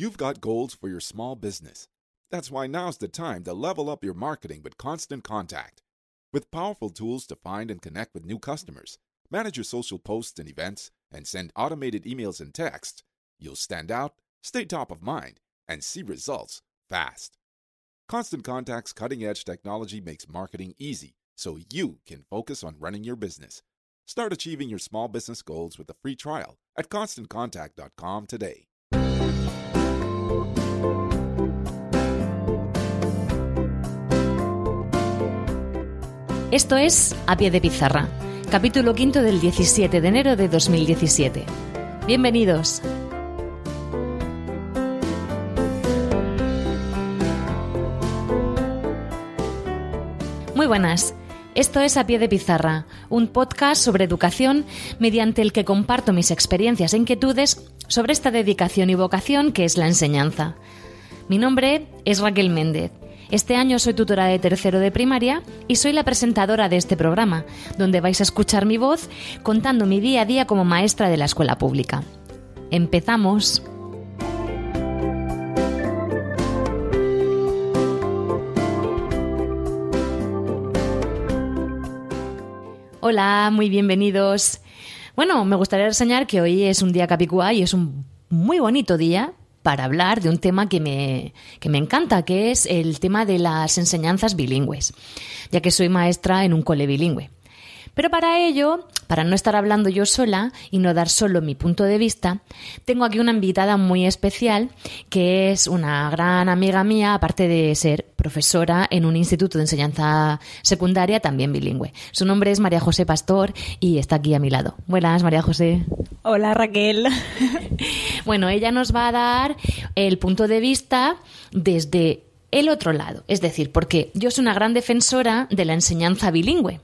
You've got goals for your small business. That's why now's the time to level up your marketing with Constant Contact. With powerful tools to find and connect with new customers, manage your social posts and events, and send automated emails and texts, you'll stand out, stay top of mind, and see results fast. Constant Contact's cutting edge technology makes marketing easy so you can focus on running your business. Start achieving your small business goals with a free trial at constantcontact.com today. Esto es A Pie de Pizarra, capítulo quinto del 17 de enero de 2017. Bienvenidos. Muy buenas. Esto es A Pie de Pizarra, un podcast sobre educación mediante el que comparto mis experiencias e inquietudes sobre esta dedicación y vocación que es la enseñanza. Mi nombre es Raquel Méndez. Este año soy tutora de tercero de primaria y soy la presentadora de este programa, donde vais a escuchar mi voz contando mi día a día como maestra de la escuela pública. Empezamos. Hola, muy bienvenidos. Bueno, me gustaría enseñar que hoy es un día capicúa y es un muy bonito día para hablar de un tema que me, que me encanta, que es el tema de las enseñanzas bilingües, ya que soy maestra en un cole bilingüe. Pero para ello, para no estar hablando yo sola y no dar solo mi punto de vista, tengo aquí una invitada muy especial que es una gran amiga mía, aparte de ser profesora en un instituto de enseñanza secundaria también bilingüe. Su nombre es María José Pastor y está aquí a mi lado. Buenas, María José. Hola, Raquel. Bueno, ella nos va a dar el punto de vista desde el otro lado, es decir, porque yo soy una gran defensora de la enseñanza bilingüe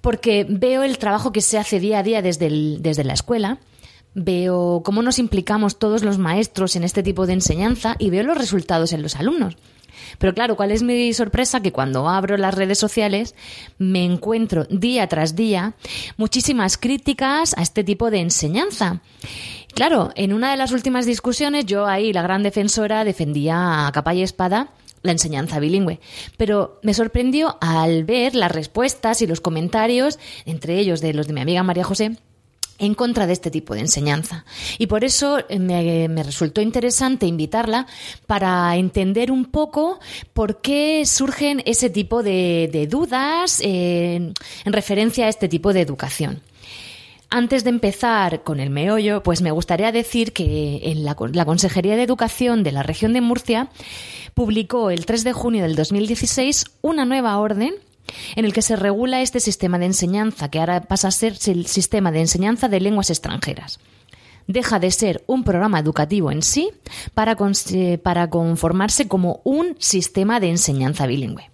porque veo el trabajo que se hace día a día desde, desde la escuela, veo cómo nos implicamos todos los maestros en este tipo de enseñanza y veo los resultados en los alumnos. Pero claro, ¿cuál es mi sorpresa? Que cuando abro las redes sociales me encuentro día tras día muchísimas críticas a este tipo de enseñanza. Claro, en una de las últimas discusiones yo ahí, la gran defensora, defendía a capa y espada la enseñanza bilingüe. Pero me sorprendió al ver las respuestas y los comentarios, entre ellos de los de mi amiga María José, en contra de este tipo de enseñanza. Y por eso eh, me, resultó interesante invitarla para entender un poco por qué surgen ese tipo de, dudas en referencia a este tipo de educación. Antes de empezar con el meollo, pues me gustaría decir que la, Consejería de Educación de la región de Murcia publicó el 3 de junio del 2016 una nueva orden en el que se regula este sistema de enseñanza, que ahora pasa a ser el sistema de enseñanza de lenguas extranjeras. Deja de ser un programa educativo en sí para conformarse como un sistema de enseñanza bilingüe.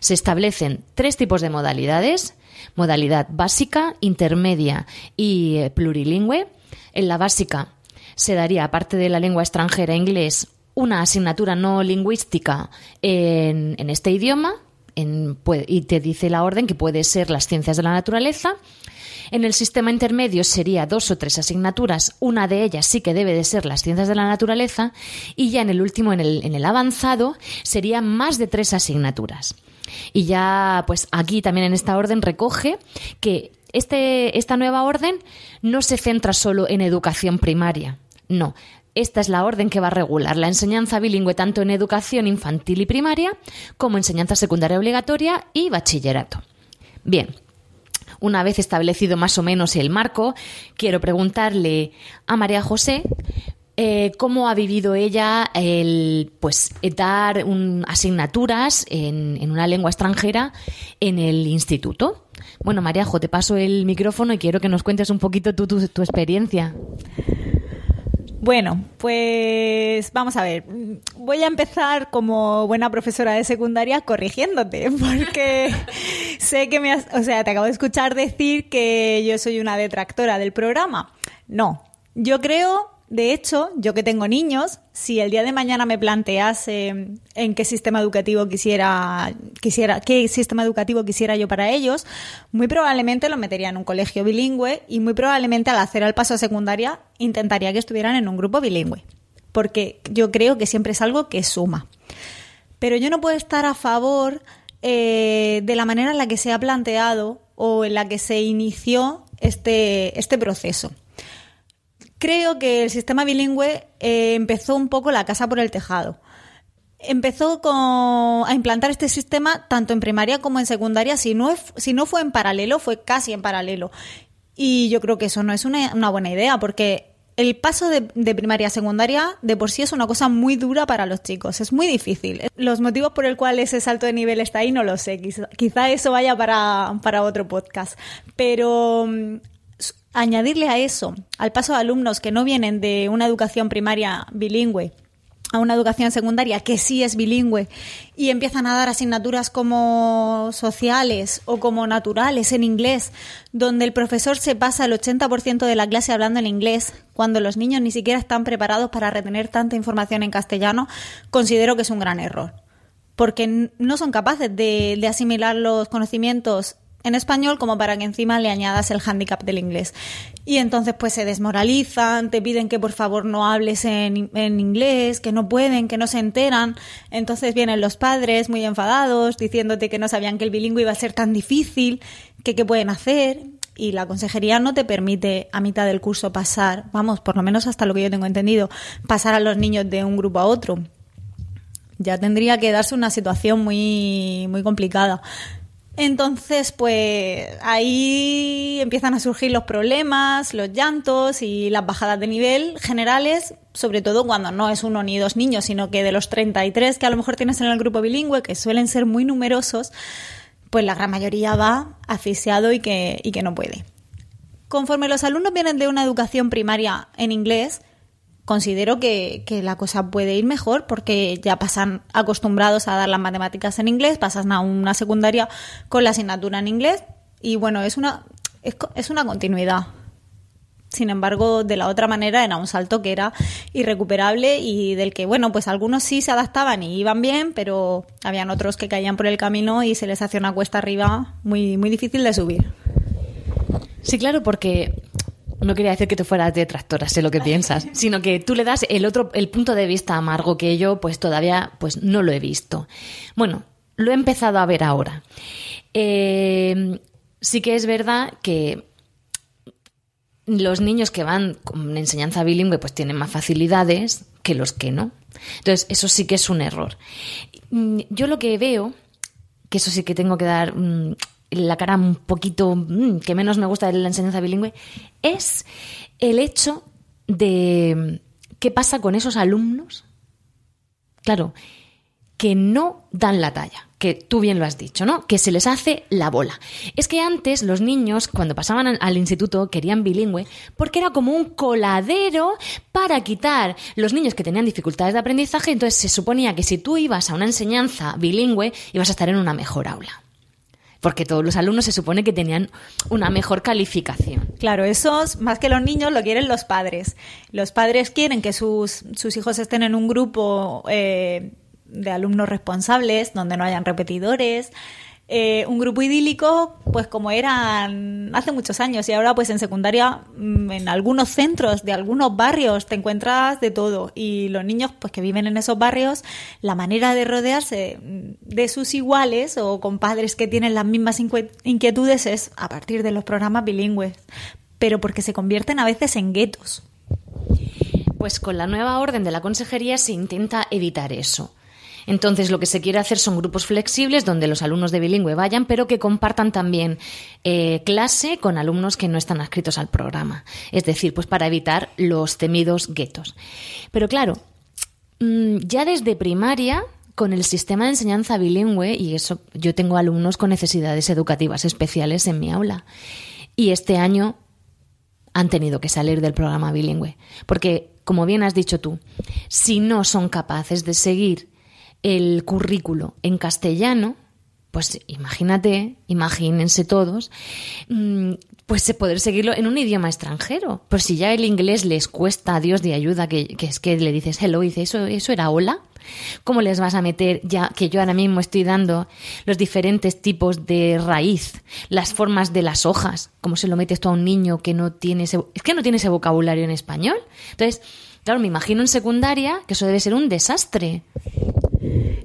Se establecen tres tipos de modalidades, modalidad básica, intermedia y eh, plurilingüe. En la básica se daría, aparte de la lengua extranjera inglés, una asignatura no lingüística en, este idioma y te dice la orden que puede ser las ciencias de la naturaleza. En el sistema intermedio sería dos o tres asignaturas, una de ellas sí que debe de ser las ciencias de la naturaleza y ya en el último, en el, en el avanzado, serían más de tres asignaturas. Y ya, pues aquí también en esta orden recoge que este, esta nueva orden no se centra solo en educación primaria, no. Esta es la orden que va a regular la enseñanza bilingüe tanto en educación infantil y primaria como enseñanza secundaria obligatoria y bachillerato. Bien, una vez establecido más o menos el marco, quiero preguntarle a María José eh, cómo ha vivido ella el pues dar asignaturas en, una lengua extranjera en el instituto. Bueno, Mariajo, te paso el micrófono y quiero que nos cuentes un poquito tu, tu, tu experiencia. Bueno, pues vamos a ver. Voy a empezar como buena profesora de secundaria corrigiéndote, porque sé que me has, o sea, te acabo de escuchar decir que yo soy una detractora del programa. No, yo creo de hecho, yo que tengo niños, si el día de mañana me plantease en qué sistema educativo quisiera, quisiera, qué sistema educativo quisiera yo para ellos, muy probablemente lo metería en un colegio bilingüe y muy probablemente al hacer el paso a secundaria intentaría que estuvieran en un grupo bilingüe. porque yo creo que siempre es algo que suma. Pero yo no puedo estar a favor eh, de la manera en la que se ha planteado o en la que se inició este, este proceso. Creo que el sistema bilingüe eh, empezó un poco la casa por el tejado. Empezó a implantar este sistema tanto en primaria como en secundaria. Si no, si no fue en paralelo, fue casi en paralelo. Y yo creo que eso no es una, buena idea, porque el paso de, primaria a secundaria de por sí es una cosa muy dura para los chicos, es muy difícil. Los motivos por el cual ese salto de nivel está ahí no lo sé, quizá, eso vaya para, para, otro podcast. Pero mm, añadirle a eso, al paso de alumnos que no vienen de una educación primaria bilingüe, a una educación secundaria que sí es bilingüe y empiezan a dar asignaturas como sociales o como naturales en inglés, donde el profesor se pasa el 80% de la clase hablando en inglés, cuando los niños ni siquiera están preparados para retener tanta información en castellano, considero que es un gran error. Porque no son capaces de, de asimilar los conocimientos en español como para que encima le añadas el hándicap del inglés. Y entonces pues se desmoralizan, te piden que por favor no hables en, en, inglés, que no pueden, que no se enteran. Entonces vienen los padres muy enfadados diciéndote que no sabían que el bilingüe iba a ser tan difícil, que qué pueden hacer. Y la consejería no te permite a mitad del curso pasar, vamos, por lo menos hasta lo que yo tengo entendido, pasar a los niños de un grupo a otro. Ya tendría que darse una situación muy, muy complicada. Entonces, pues ahí empiezan a surgir los problemas, los llantos y las bajadas de nivel generales, sobre todo cuando no es uno ni dos niños, sino que de los 33 que a lo mejor tienes en el grupo bilingüe, que suelen ser muy numerosos, pues la gran mayoría va asfixiado y que, y que no puede. Conforme los alumnos vienen de una educación primaria en inglés, considero que, la cosa puede ir mejor porque ya pasan acostumbrados a dar las matemáticas en inglés, pasan a una secundaria con la asignatura en inglés y bueno, es una, es, una continuidad. Sin embargo, de la otra manera era un salto que era irrecuperable y del que, bueno, pues algunos sí se adaptaban y iban bien, pero habían otros que caían por el camino y se les hacía una cuesta arriba muy, muy difícil de subir. Sí, claro, porque no quería decir que tú fueras detractora, sé lo que piensas, sino que tú le das el otro, el punto de vista amargo que yo, pues todavía, pues no lo he visto. Bueno, lo he empezado a ver ahora. Eh, sí que es verdad que los niños que van con enseñanza bilingüe, pues tienen más facilidades que los que no. Entonces, eso sí que es un error. Mm, yo lo que veo, que eso sí que tengo que dar mm, la cara un poquito mm, que menos me gusta de la enseñanza bilingüe, es el hecho de qué pasa con esos alumnos, claro, que no dan la talla, que tú bien lo has dicho, ¿no? Que se les hace la bola. Es que antes los niños, cuando pasaban al instituto, querían bilingüe porque era como un coladero para quitar los niños que tenían dificultades de aprendizaje, entonces se suponía que si tú ibas a una enseñanza bilingüe, ibas a estar en una mejor aula porque todos los alumnos se supone que tenían una mejor calificación. Claro, esos, más que los niños, lo quieren los padres. Los padres quieren que sus, sus hijos estén en un grupo eh, de alumnos responsables, donde no hayan repetidores, eh, un grupo idílico, pues como eran hace muchos años y ahora pues en secundaria, mm, en algunos centros de algunos barrios te encuentras de todo y los niños pues que viven en esos barrios, la manera de rodearse de sus iguales o con padres que tienen las mismas inquietudes es a partir de los programas bilingües, pero porque se convierten a veces en guetos. Pues con la nueva orden de la consejería se intenta evitar eso. Entonces, lo que se quiere hacer son grupos flexibles donde los alumnos de bilingüe vayan, pero que compartan también eh, clase con alumnos que no están adscritos al programa. Es decir, pues para evitar los temidos guetos. Pero claro, mm, ya desde primaria con el sistema de enseñanza bilingüe, y eso yo tengo alumnos con necesidades educativas especiales en mi aula. Y este año han tenido que salir del programa bilingüe. Porque, como bien has dicho tú, si no son capaces de seguir el currículo en castellano, pues imagínate, imagínense todos, mm, pues poder seguirlo en un idioma extranjero. Pues si ya el inglés les cuesta a Dios de ayuda, que, es que le dices hello, dice, ¿eso, ¿eso era hola? ¿Cómo les vas a meter, ya que yo ahora mismo estoy dando los diferentes tipos de raíz, las formas de las hojas? ¿Cómo se lo metes tú a un niño que no tiene ese, es que no tiene ese vocabulario en español? Entonces, Claro, me imagino en secundaria que eso debe ser un desastre.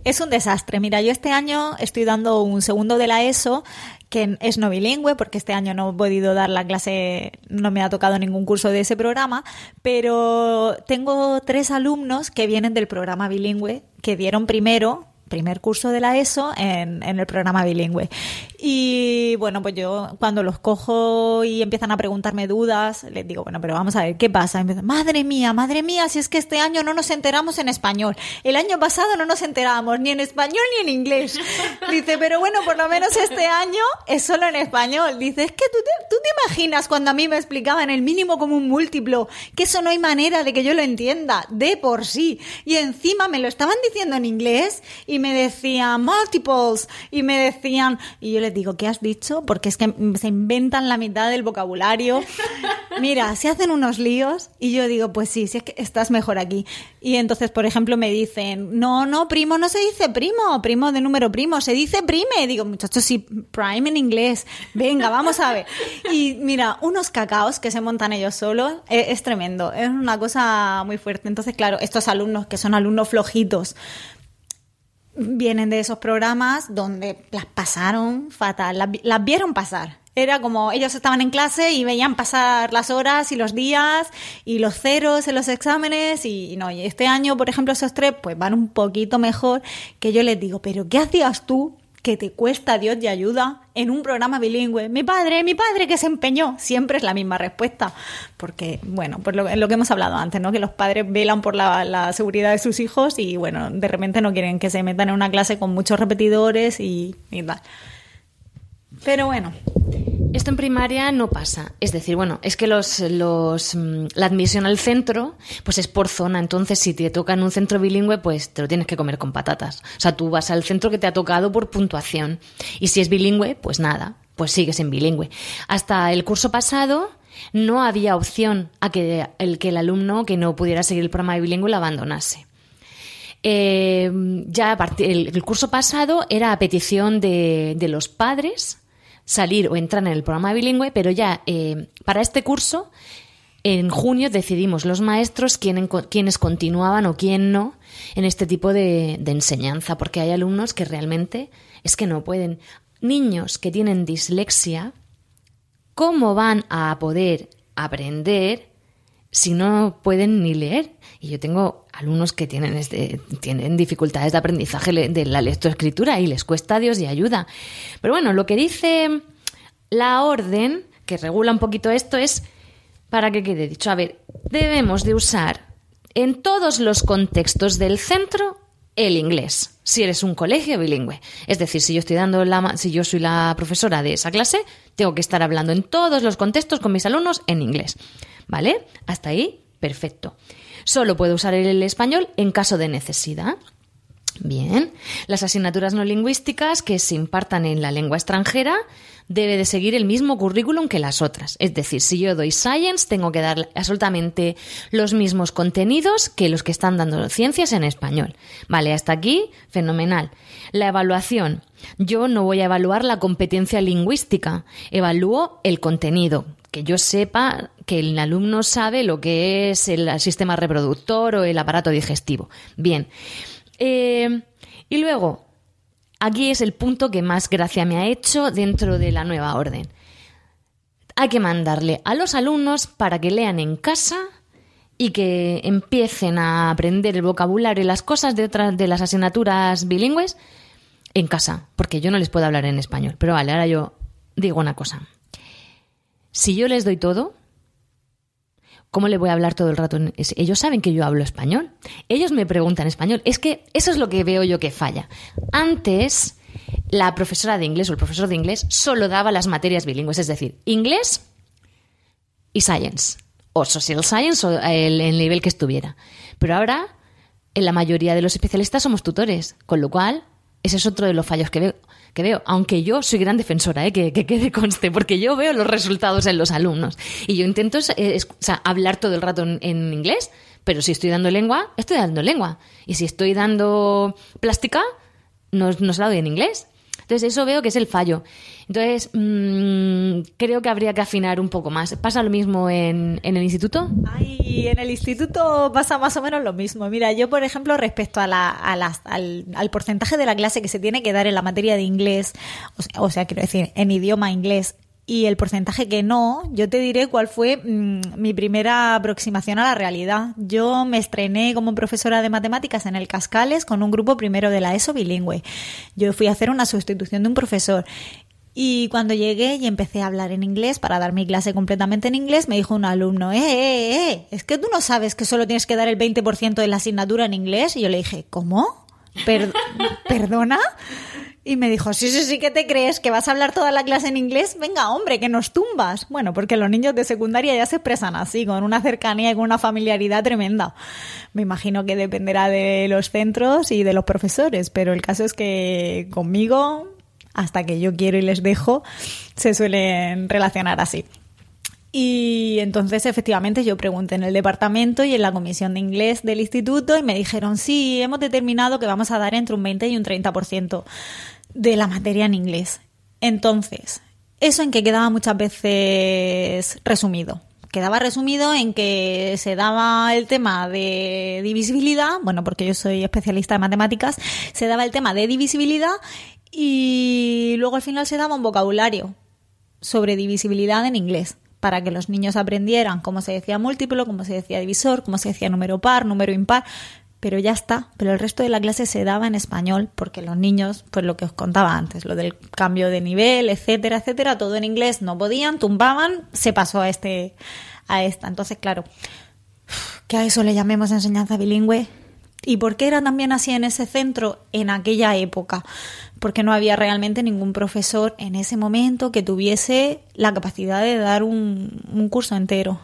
Es un desastre. Mira, yo este año estoy dando un segundo de la ESO que es no bilingüe, porque este año no he podido dar la clase, no me ha tocado ningún curso de ese programa, pero tengo tres alumnos que vienen del programa bilingüe, que dieron primero primer curso de la ESO en, en, el programa bilingüe. Y bueno, pues yo cuando los cojo y empiezan a preguntarme dudas, les digo, bueno, pero vamos a ver, ¿qué pasa? Madre mía, madre mía, si es que este año no nos enteramos en español. El año pasado no nos enterábamos ni en español ni en inglés. Dice, pero bueno, por lo menos este año es solo en español. Dice, es que tú te, tú te imaginas cuando a mí me explicaban el mínimo como un múltiplo, que eso no hay manera de que yo lo entienda, de por sí. Y encima me lo estaban diciendo en inglés y me decían multiples y me decían, y yo les digo, ¿qué has dicho? Porque es que se inventan la mitad del vocabulario. Mira, se hacen unos líos y yo digo, pues sí, si es que estás mejor aquí. Y entonces, por ejemplo, me dicen, no, no, primo no se dice primo, primo de número primo, se dice prime. Digo, muchachos, sí, prime en inglés. Venga, vamos a ver. Y mira, unos cacaos que se montan ellos solos, es, es tremendo, es una cosa muy fuerte. Entonces, claro, estos alumnos que son alumnos flojitos, vienen de esos programas donde las pasaron fatal, las, vieron pasar. Era como ellos estaban en clase y veían pasar las horas y los días y los ceros en los exámenes y, y no, y este año, por ejemplo, esos tres pues van un poquito mejor que yo les digo, pero ¿qué hacías tú que te cuesta Dios y ayuda en un programa bilingüe. Mi padre, mi padre que se empeñó. Siempre es la misma respuesta. Porque, bueno, pues lo, que hemos hablado antes, ¿no? Que los padres velan por la, la, seguridad de sus hijos y, bueno, de repente no quieren que se metan en una clase con muchos repetidores y, y tal. Pero bueno. Esto en primaria no pasa. Es decir, bueno, es que los, los, la admisión al centro pues es por zona. Entonces, si te toca en un centro bilingüe, pues te lo tienes que comer con patatas. O sea, tú vas al centro que te ha tocado por puntuación. Y si es bilingüe, pues nada, pues sigues en bilingüe. Hasta el curso pasado no había opción a que el, que el alumno que no pudiera seguir el programa de bilingüe lo abandonase. Eh, ya el, el, curso pasado era a petición de, de los padres salir o entrar en el programa bilingüe, pero ya eh, para este curso, en junio decidimos los maestros quién, quiénes continuaban o quién no en este tipo de, de enseñanza, porque hay alumnos que realmente es que no pueden. Niños que tienen dislexia, ¿cómo van a poder aprender si no pueden ni leer? Y yo tengo alumnos que tienen, este, tienen dificultades de aprendizaje de la lectoescritura y les cuesta Dios y ayuda. Pero bueno, lo que dice la orden, que regula un poquito esto, es para que quede dicho. A ver, debemos de usar en todos los contextos del centro el inglés, si eres un colegio bilingüe. Es decir, si yo estoy dando la, si yo soy la profesora de esa clase, tengo que estar hablando en todos los contextos con mis alumnos en inglés. ¿Vale? Hasta ahí, perfecto. Solo puedo usar el español en caso de necesidad. Bien, las asignaturas no lingüísticas que se impartan en la lengua extranjera debe de seguir el mismo currículum que las otras. Es decir, si yo doy science, tengo que dar absolutamente los mismos contenidos que los que están dando ciencias en español. Vale, hasta aquí, fenomenal. La evaluación. Yo no voy a evaluar la competencia lingüística, evalúo el contenido, que yo sepa que el alumno sabe lo que es el sistema reproductor o el aparato digestivo. Bien. Eh, y luego, aquí es el punto que más gracia me ha hecho dentro de la nueva orden. Hay que mandarle a los alumnos para que lean en casa y que empiecen a aprender el vocabulario y las cosas de otras de las asignaturas bilingües en casa, porque yo no les puedo hablar en español. Pero vale, ahora yo digo una cosa. Si yo les doy todo, ¿cómo le voy a hablar todo el rato? Ellos saben que yo hablo español. Ellos me preguntan español. Es que eso es lo que veo yo que falla. Antes, la profesora de inglés o el profesor de inglés solo daba las materias bilingües, es decir, inglés y science, o social science, o el, el nivel que estuviera. Pero ahora, en la mayoría de los especialistas somos tutores, con lo cual, ese es otro de los fallos que veo que veo, aunque yo soy gran defensora, ¿eh? que, que, quede conste, porque yo veo los resultados en los alumnos. Y yo intento es, sea, hablar todo el rato en, en, inglés, pero si estoy dando lengua, estoy dando lengua. Y si estoy dando plástica, no, no se la doy en inglés. Entonces, eso veo que es el fallo. Entonces, mm, creo que habría que afinar un poco más. ¿Pasa lo mismo en, en el instituto? Ay, en el instituto pasa más o menos lo mismo. Mira, yo, por ejemplo, respecto a la, al, al porcentaje de la clase que se tiene que dar en la materia de inglés, o sea, o sea, quiero decir, en idioma inglés, y el porcentaje que no, yo te diré cuál fue mm, mi primera aproximación a la realidad. Yo me estrené como profesora de matemáticas en el Cascales con un grupo primero de la ESO bilingüe. Yo fui a hacer una sustitución de un profesor y cuando llegué y empecé a hablar en inglés para dar mi clase completamente en inglés, me dijo un alumno, eh, eh, eh, es que tú no sabes que solo tienes que dar el 20% de la asignatura en inglés. Y yo le dije, ¿cómo? Per- ¿Perdona? Y me dijo, sí, sí, sí, que te crees? ¿Que vas a hablar toda la clase en inglés? Venga, hombre, que nos tumbas. Bueno, porque los niños de secundaria ya se expresan así, con una cercanía y con una familiaridad tremenda. Me imagino que dependerá de los centros y de los profesores, pero el caso es que conmigo, hasta que yo quiero y les dejo, se suelen relacionar así. Y entonces, efectivamente, yo pregunté en el departamento y en la comisión de inglés del instituto y me dijeron, sí, hemos determinado que vamos a dar entre un 20 y un 30% de la materia en inglés. Entonces, eso en que quedaba muchas veces resumido. Quedaba resumido en que se daba el tema de divisibilidad, bueno, porque yo soy especialista en matemáticas, se daba el tema de divisibilidad y luego al final se daba un vocabulario sobre divisibilidad en inglés para que los niños aprendieran cómo se decía múltiplo, cómo se decía divisor, cómo se decía número par, número impar, pero ya está. Pero el resto de la clase se daba en español porque los niños, pues lo que os contaba antes, lo del cambio de nivel, etcétera, etcétera, todo en inglés, no podían, tumbaban, se pasó a este a esta. Entonces, claro, que a eso le llamemos enseñanza bilingüe. ¿Y por qué era también así en ese centro en aquella época? Porque no había realmente ningún profesor en ese momento que tuviese la capacidad de dar un, un curso entero.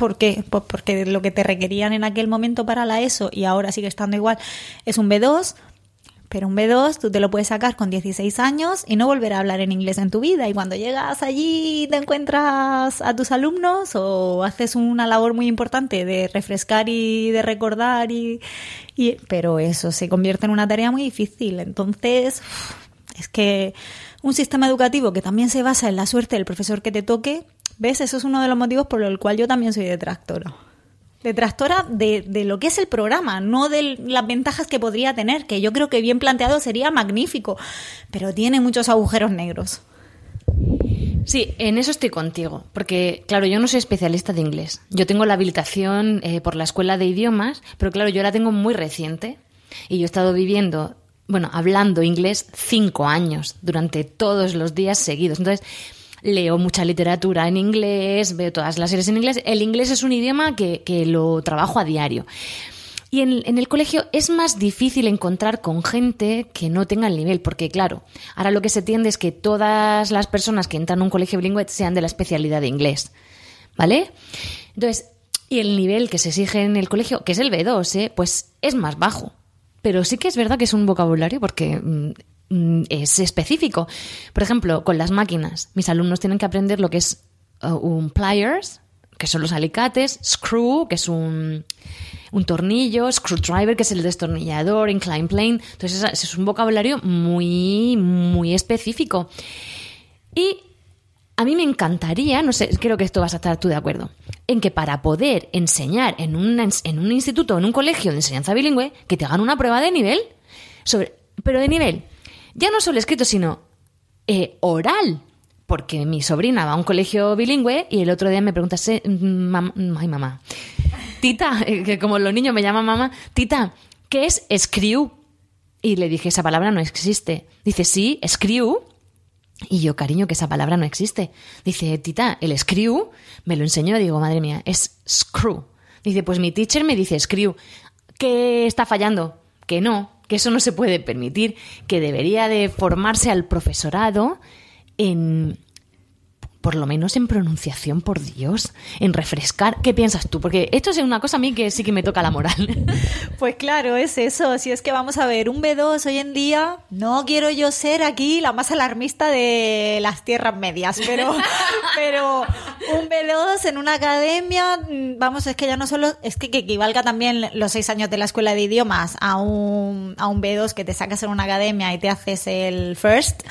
¿Por qué? Pues porque lo que te requerían en aquel momento para la ESO y ahora sigue estando igual es un B2, pero un B2 tú te lo puedes sacar con 16 años y no volver a hablar en inglés en tu vida. Y cuando llegas allí te encuentras a tus alumnos o haces una labor muy importante de refrescar y de recordar y, y pero eso se convierte en una tarea muy difícil. Entonces, es que un sistema educativo que también se basa en la suerte del profesor que te toque, ¿ves? Eso es uno de los motivos por el cual yo también soy detractora. Detractora de, de lo que es el programa, no de las ventajas que podría tener, que yo creo que bien planteado sería magnífico, pero tiene muchos agujeros negros. Sí, en eso estoy contigo, porque claro, yo no soy especialista de inglés. Yo tengo la habilitación eh, por la escuela de idiomas, pero claro, yo la tengo muy reciente y yo he estado viviendo, bueno, hablando inglés cinco años durante todos los días seguidos. Entonces, leo mucha literatura en inglés, veo todas las series en inglés. El inglés es un idioma que, que lo trabajo a diario. Y en, el colegio es más difícil encontrar con gente que no tenga el nivel, porque claro, ahora lo que se tiende es que todas las personas que entran a un colegio bilingüe sean de la especialidad de inglés, ¿vale? Entonces, y el nivel que se exige en el colegio, que es el B2, ¿eh? pues es más bajo. Pero sí que es verdad que es un vocabulario porque mm, es específico. Por ejemplo, con las máquinas, mis alumnos tienen que aprender lo que es uh, un pliers, que son los alicates, screw, que es un, un tornillo, screwdriver, que es el destornillador, incline plane. Entonces, es, es un vocabulario muy, muy específico. Y a mí me encantaría, no sé, creo que esto vas a estar tú de acuerdo, en que para poder enseñar en un, en un instituto en un colegio de enseñanza bilingüe, que te hagan una prueba de nivel, sobre, pero de nivel, ya no solo escrito, sino eh, oral. Porque mi sobrina va a un colegio bilingüe y el otro día me pregunta, mam, ay mamá, tita, que como los niños me llaman mamá, tita, ¿qué es screw? Y le dije, esa palabra no existe. Dice, sí, screw. Y yo, cariño, que esa palabra no existe. Dice, tita, el screw, me lo enseñó, digo, madre mía, es screw. Dice, pues mi teacher me dice screw. ¿Qué está fallando? Que no, que eso no se puede permitir, que debería de formarse al profesorado en por lo menos en pronunciación, por Dios, en refrescar. ¿Qué piensas tú? Porque esto es una cosa a mí que sí que me toca la moral. Pues claro, es eso. Si es que vamos a ver, un B2 hoy en día, no quiero yo ser aquí la más alarmista de las tierras medias, pero, pero un B2 en una academia, vamos, es que ya no solo, es que, que equivalga también los seis años de la escuela de idiomas a un, a un B2 que te sacas en una academia y te haces el first.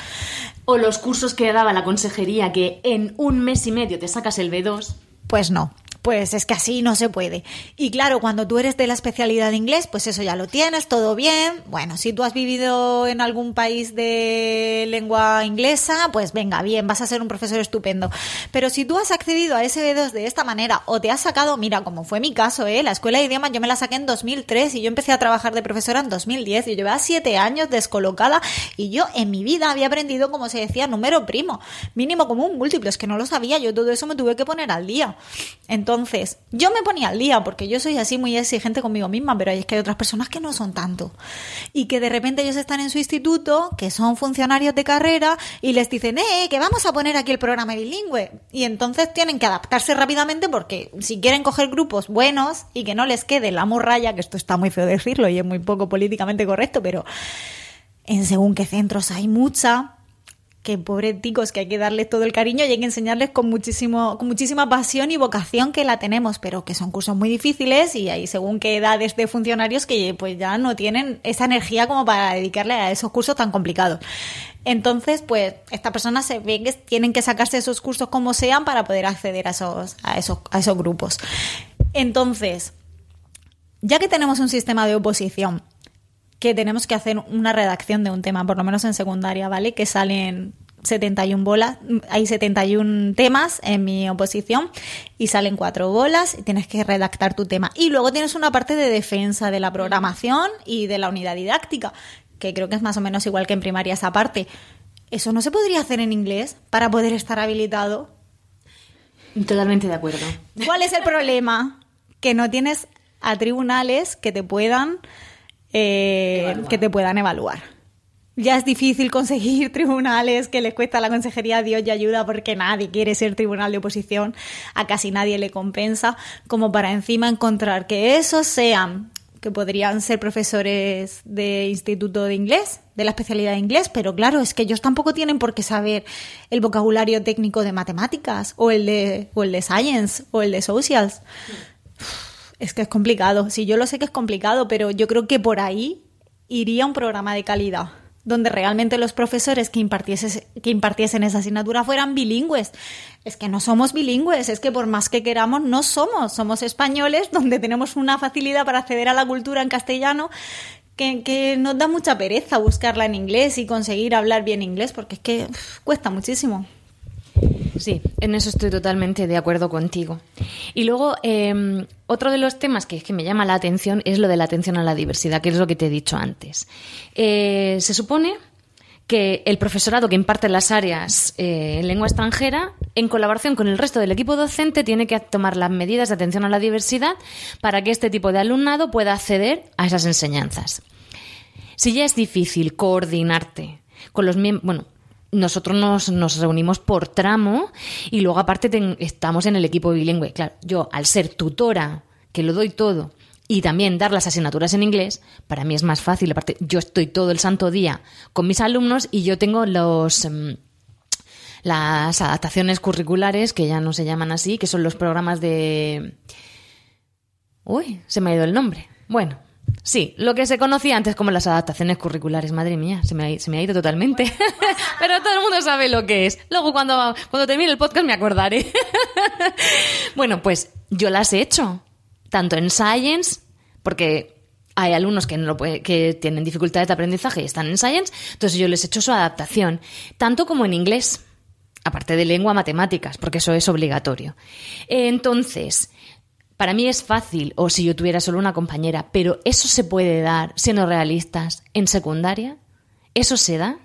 O los cursos que daba la consejería que en un mes y medio te sacas el B2. Pues no. Pues es que así no se puede. Y claro, cuando tú eres de la especialidad de inglés, pues eso ya lo tienes, todo bien. Bueno, si tú has vivido en algún país de lengua inglesa, pues venga, bien, vas a ser un profesor estupendo. Pero si tú has accedido a ese B2 de esta manera o te has sacado, mira, como fue mi caso, ¿eh? la escuela de idiomas yo me la saqué en 2003 y yo empecé a trabajar de profesora en 2010 y llevaba siete años descolocada y yo en mi vida había aprendido, como se decía, número primo, mínimo común múltiplo, es que no lo sabía, yo todo eso me tuve que poner al día. Entonces, entonces, yo me ponía al día porque yo soy así muy exigente conmigo misma, pero es que hay otras personas que no son tanto. Y que de repente ellos están en su instituto, que son funcionarios de carrera, y les dicen, eh, que vamos a poner aquí el programa bilingüe. Y entonces tienen que adaptarse rápidamente porque si quieren coger grupos buenos y que no les quede la morralla, que esto está muy feo decirlo y es muy poco políticamente correcto, pero en según qué centros hay mucha, que pobres ticos que hay que darles todo el cariño y hay que enseñarles con muchísimo con muchísima pasión y vocación que la tenemos, pero que son cursos muy difíciles y hay según qué edades de funcionarios que pues ya no tienen esa energía como para dedicarle a esos cursos tan complicados. Entonces, pues estas personas se ven que tienen que sacarse esos cursos como sean para poder acceder a esos a esos a esos grupos. Entonces, ya que tenemos un sistema de oposición que tenemos que hacer una redacción de un tema, por lo menos en secundaria, ¿vale? Que salen 71 bolas, hay 71 temas en mi oposición y salen cuatro bolas y tienes que redactar tu tema. Y luego tienes una parte de defensa de la programación y de la unidad didáctica, que creo que es más o menos igual que en primaria esa parte. ¿Eso no se podría hacer en inglés para poder estar habilitado? Totalmente de acuerdo. ¿Cuál es el problema? Que no tienes a tribunales que te puedan eh, que te puedan evaluar. Ya es difícil conseguir tribunales que les cuesta a la consejería Dios y ayuda porque nadie quiere ser tribunal de oposición, a casi nadie le compensa, como para encima encontrar que esos sean que podrían ser profesores de instituto de inglés, de la especialidad de inglés, pero claro, es que ellos tampoco tienen por qué saber el vocabulario técnico de matemáticas o el de, o el de science o el de socials. Es que es complicado. Sí, yo lo sé que es complicado, pero yo creo que por ahí iría un programa de calidad donde realmente los profesores que, que impartiesen esa asignatura fueran bilingües. Es que no somos bilingües, es que por más que queramos, no somos. Somos españoles donde tenemos una facilidad para acceder a la cultura en castellano que nos da mucha pereza buscarla en inglés y conseguir hablar bien inglés, porque es que cuesta muchísimo. Sí, en eso estoy totalmente de acuerdo contigo. Y luego, em, otro de los temas que, que me llama la atención es lo de la atención a la diversidad, que es lo que te he dicho antes. Eh, se supone que el profesorado que imparte las áreas eh, en lengua extranjera, en colaboración con el resto del equipo docente, tiene que tomar las medidas de atención a la diversidad para que este tipo de alumnado pueda acceder a esas enseñanzas. Si ya es difícil coordinarte con los miembros, bueno, nosotros nos, nos, reunimos por tramo y luego aparte estamos en el equipo bilingüe. Claro, yo al ser tutora, que lo doy todo, y también dar las asignaturas en inglés, para mí es más fácil. Aparte, yo estoy todo el santo día con mis alumnos y yo tengo los... Em, las adaptaciones curriculares, que ya no se llaman así, que son los programas de... Uy, se me ha ido el nombre. Bueno, Sí, lo que se conocía antes como las adaptaciones curriculares, madre mía, se me ha, ido totalmente. Pero todo el mundo sabe lo que es. Luego cuando, cuando termine el podcast me acordaré. bueno, pues yo las he hecho, tanto en Science, porque hay alumnos que, no que tienen dificultades de aprendizaje y están en Science, entonces yo les he hecho su adaptación, tanto como en inglés, aparte de lengua, matemáticas, porque eso es obligatorio. Entonces, para mí es fácil, o si yo tuviera solo una compañera, pero ¿eso se puede dar, siendo realistas, en secundaria? ¿Eso se da?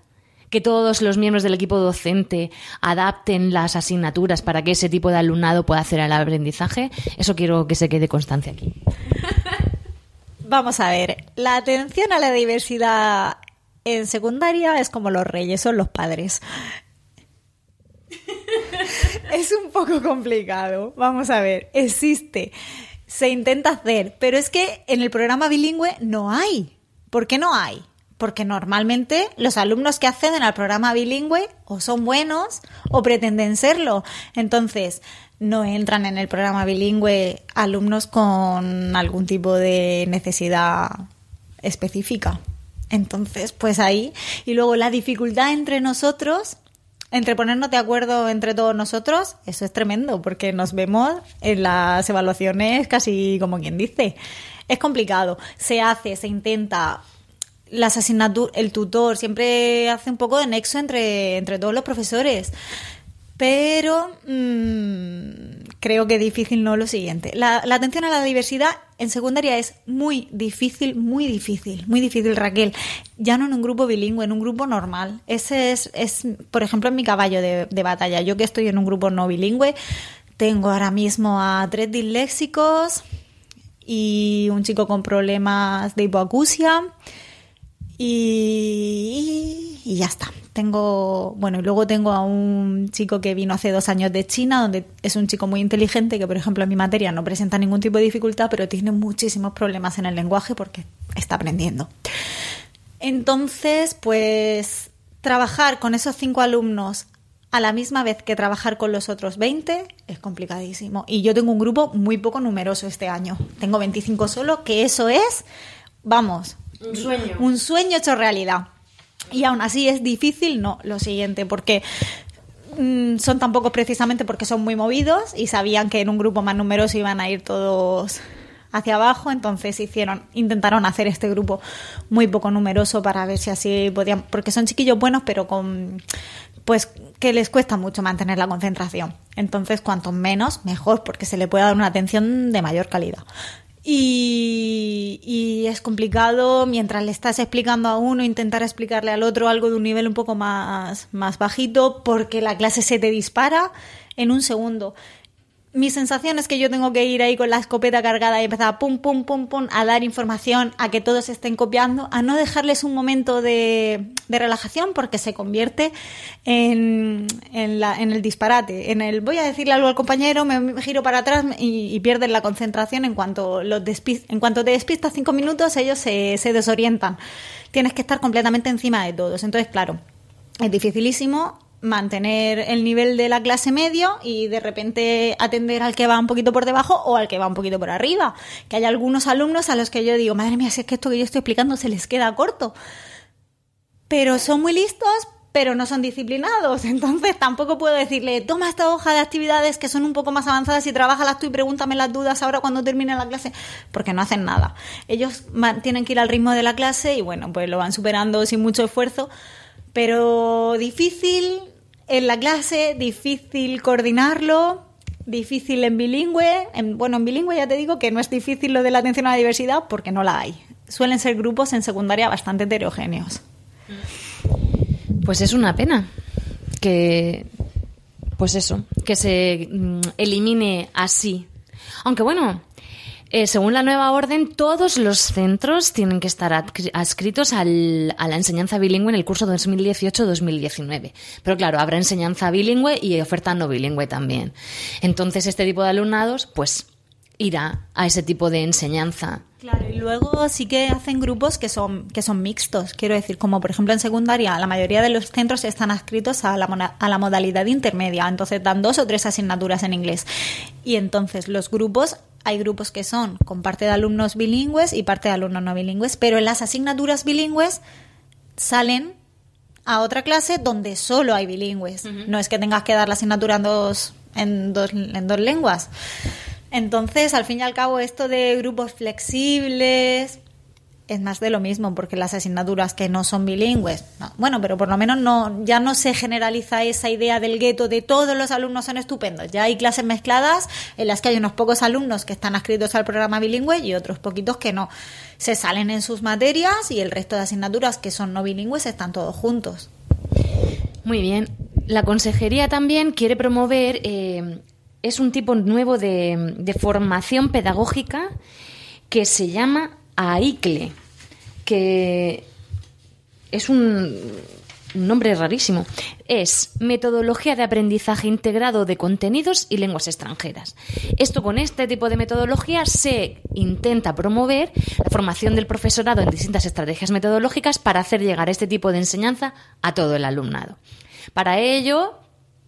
que todos los miembros del equipo docente adapten las asignaturas para que ese tipo de alumnado pueda hacer el aprendizaje. Eso quiero que se quede constancia aquí. Vamos a ver, la atención a la diversidad en secundaria es como los reyes, son los padres. Es un poco complicado. Vamos a ver, existe, se intenta hacer, pero es que en el programa bilingüe no hay. ¿Por qué no hay? porque normalmente los alumnos que acceden al programa bilingüe o son buenos o pretenden serlo. Entonces, no entran en el programa bilingüe alumnos con algún tipo de necesidad específica. Entonces, pues ahí. Y luego la dificultad entre nosotros, entre ponernos de acuerdo entre todos nosotros, eso es tremendo, porque nos vemos en las evaluaciones casi como quien dice. Es complicado. Se hace, se intenta, las asignaturas, el tutor siempre hace un poco de nexo entre, entre todos los profesores. Pero mmm, creo que difícil no lo siguiente. La, atención a la diversidad en secundaria es muy difícil, muy difícil, muy difícil, Raquel. Ya no en un grupo bilingüe, en un grupo normal. Ese es, es por ejemplo, en mi caballo de, de batalla. Yo que estoy en un grupo no bilingüe, tengo ahora mismo a tres disléxicos y un chico con problemas de hipoacusia y, y, ya está. Tengo, bueno, y luego tengo a un chico que vino hace dos años de China, donde es un chico muy inteligente que, por ejemplo, en mi materia no presenta ningún tipo de dificultad, pero tiene muchísimos problemas en el lenguaje porque está aprendiendo. Entonces, pues trabajar con esos cinco alumnos a la misma vez que trabajar con los otros 20 es complicadísimo. Y yo tengo un grupo muy poco numeroso este año. Tengo 25 solo, que eso es, vamos, un sueño. Un sueño hecho realidad. Y aún así es difícil, no, lo siguiente, porque mmm, son tan pocos precisamente porque son muy movidos y sabían que en un grupo más numeroso iban a ir todos hacia abajo, entonces hicieron, intentaron hacer este grupo muy poco numeroso para ver si así podían, porque son chiquillos buenos, pero con pues que les cuesta mucho mantener la concentración. Entonces, cuanto menos, mejor, porque se le puede dar una atención de mayor calidad. Y, y, es complicado mientras le estás explicando a uno intentar explicarle al otro algo de un nivel un poco más, más bajito porque la clase se te dispara en un segundo mi sensación es que yo tengo que ir ahí con la escopeta cargada y empezar a pum, pum, pum, pum, a dar información, a que todos estén copiando, a no dejarles un momento de, de relajación porque se convierte en, en, la, en, el disparate, en el voy a decirle algo al compañero, me, giro para atrás y, y, pierden la concentración en cuanto, los en cuanto te despistas cinco minutos ellos se, se desorientan. Tienes que estar completamente encima de todos. Entonces, claro, es dificilísimo mantener el nivel de la clase medio y de repente atender al que va un poquito por debajo o al que va un poquito por arriba. Que hay algunos alumnos a los que yo digo, madre mía, si es que esto que yo estoy explicando se les queda corto. Pero son muy listos, pero no son disciplinados. Entonces tampoco puedo decirle, toma esta hoja de actividades que son un poco más avanzadas y trabájalas tú y pregúntame las dudas ahora cuando termine la clase, porque no hacen nada. Ellos tienen que ir al ritmo de la clase y bueno, pues lo van superando sin mucho esfuerzo. Pero difícil, en la clase, difícil coordinarlo, difícil en bilingüe. En, bueno, en bilingüe ya te digo que no es difícil lo de la atención a la diversidad porque no la hay. Suelen ser grupos en secundaria bastante heterogéneos. Pues es una pena que, pues eso, que se mm, elimine así. Aunque bueno, eh, según la nueva orden, todos los centros tienen que estar adscritos a la enseñanza bilingüe en el curso 2018-2019. Pero claro, habrá enseñanza bilingüe y oferta no bilingüe también. Entonces, este tipo de alumnados, pues irá a ese tipo de enseñanza. Claro, y luego sí que hacen grupos que son, que son mixtos, quiero decir, como por ejemplo en secundaria, la mayoría de los centros están adscritos a la, a la modalidad intermedia, entonces dan dos o tres asignaturas en inglés. Y entonces los grupos hay grupos que son con parte de alumnos bilingües y parte de alumnos no bilingües, pero en las asignaturas bilingües salen a otra clase donde solo hay bilingües. Uh -huh. No es que tengas que dar la asignatura en dos, en dos, en dos lenguas. Entonces, al fin y al cabo, esto de grupos flexibles, es más de lo mismo, porque las asignaturas que no son bilingües, no. bueno, pero por lo menos no, ya no se generaliza esa idea del gueto de todos los alumnos son estupendos. Ya hay clases mezcladas en las que hay unos pocos alumnos que están adscritos al programa bilingüe y otros poquitos que no. Se salen en sus materias y el resto de asignaturas que son no bilingües están todos juntos. Muy bien. La consejería también quiere promover, eh, es un tipo nuevo de, formación pedagógica que se llama AICLE, que es un, un nombre rarísimo. Es Metodología de Aprendizaje Integrado de Contenidos y Lenguas Extranjeras. Esto con este tipo de metodología se intenta promover la formación del profesorado en distintas estrategias metodológicas para hacer llegar este tipo de enseñanza a todo el alumnado. Para ello,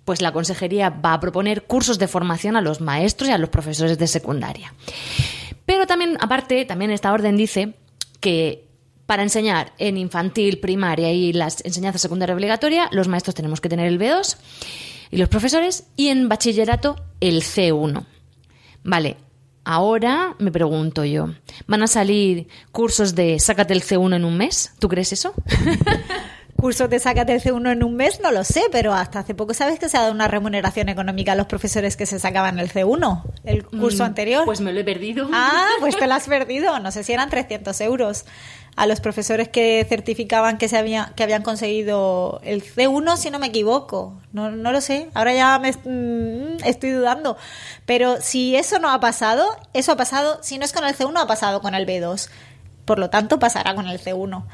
pues la consejería va a proponer cursos de formación a los maestros y a los profesores de secundaria. Pero también, aparte, también esta orden dice que para enseñar en infantil, primaria y las enseñanzas secundaria obligatoria, los maestros tenemos que tener el B2 y los profesores, y en bachillerato el C1. Vale, ahora me pregunto yo, ¿van a salir cursos de sácate el C1 en un mes? ¿Tú crees eso? cursos de Sácate el C1 en un mes, no lo sé, pero hasta hace poco sabes que se ha dado una remuneración económica a los profesores que se sacaban el C1, el curso Mm, anterior. Pues me lo he perdido. Ah, pues te lo has perdido. No sé si eran 300 euros a los profesores que certificaban que se había, que habían conseguido el C1, si no me equivoco. No, no lo sé. Ahora ya me mm, estoy dudando. Pero si eso no ha pasado, eso ha pasado. Si no es con el C1, ha pasado con el B2. Por lo tanto, pasará con el C1.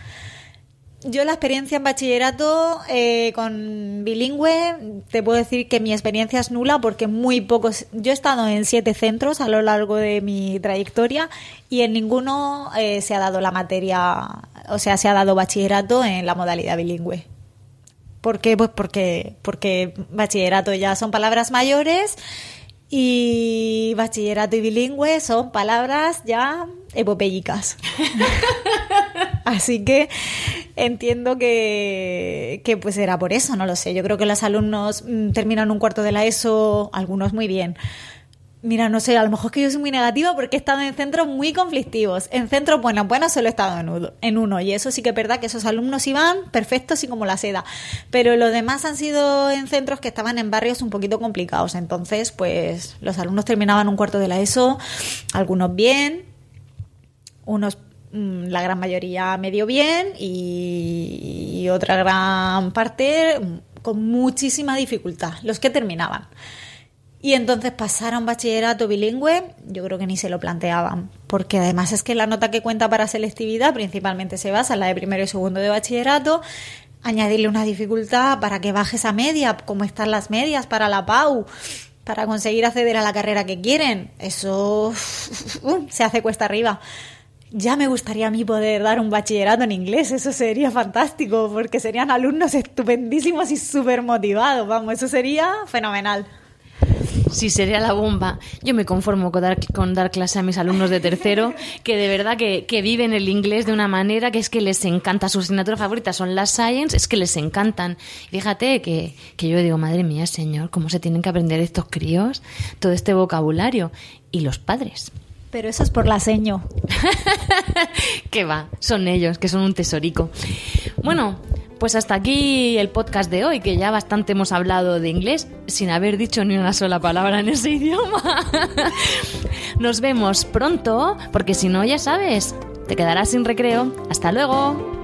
Yo la experiencia en bachillerato eh, con bilingüe, te puedo decir que mi experiencia es nula porque muy pocos... Yo he estado en siete centros a lo largo de mi trayectoria y en ninguno eh, se ha dado la materia, o sea, se ha dado bachillerato en la modalidad bilingüe. ¿Por qué? Pues porque, porque bachillerato ya son palabras mayores y bachillerato y bilingüe son palabras ya epopélicas. Así que entiendo que, que pues era por eso, no lo sé. Yo creo que los alumnos mm, terminan un cuarto de la ESO, algunos muy bien. Mira, no sé, a lo mejor es que yo soy muy negativa porque he estado en centros muy conflictivos. En centros buenos, buenos solo he estado en uno, en uno. Y eso sí que es verdad que esos alumnos iban perfectos y como la seda. Pero los demás han sido en centros que estaban en barrios un poquito complicados. Entonces, pues los alumnos terminaban un cuarto de la ESO, algunos bien, unos mm, la gran mayoría medio bien y, otra gran parte mm, con muchísima dificultad, los que terminaban. Y entonces pasar a un bachillerato bilingüe, yo creo que ni se lo planteaban, porque además es que la nota que cuenta para selectividad principalmente se basa en la de primero y segundo de bachillerato, añadirle una dificultad para que baje esa media, como están las medias para la PAU, para conseguir acceder a la carrera que quieren, eso uh, se hace cuesta arriba. Ya me gustaría a mí poder dar un bachillerato en inglés, eso sería fantástico, porque serían alumnos estupendísimos y súper motivados, vamos, eso sería fenomenal. Sí, sería la bomba. Yo me conformo con dar, con dar clase a mis alumnos de tercero, que de verdad que, que viven el inglés de una manera que es que les encanta. Sus asignaturas favoritas son las science, es que les encantan. Fíjate que, que yo digo, madre mía, señor, ¿cómo se tienen que aprender estos críos todo este vocabulario? Y los padres. Pero eso es por la seño. que va, son ellos, que son un tesorico. Bueno, pues hasta aquí el podcast de hoy, que ya bastante hemos hablado de inglés sin haber dicho ni una sola palabra en ese idioma. Nos vemos pronto, porque si no, ya sabes, te quedarás sin recreo. Hasta luego.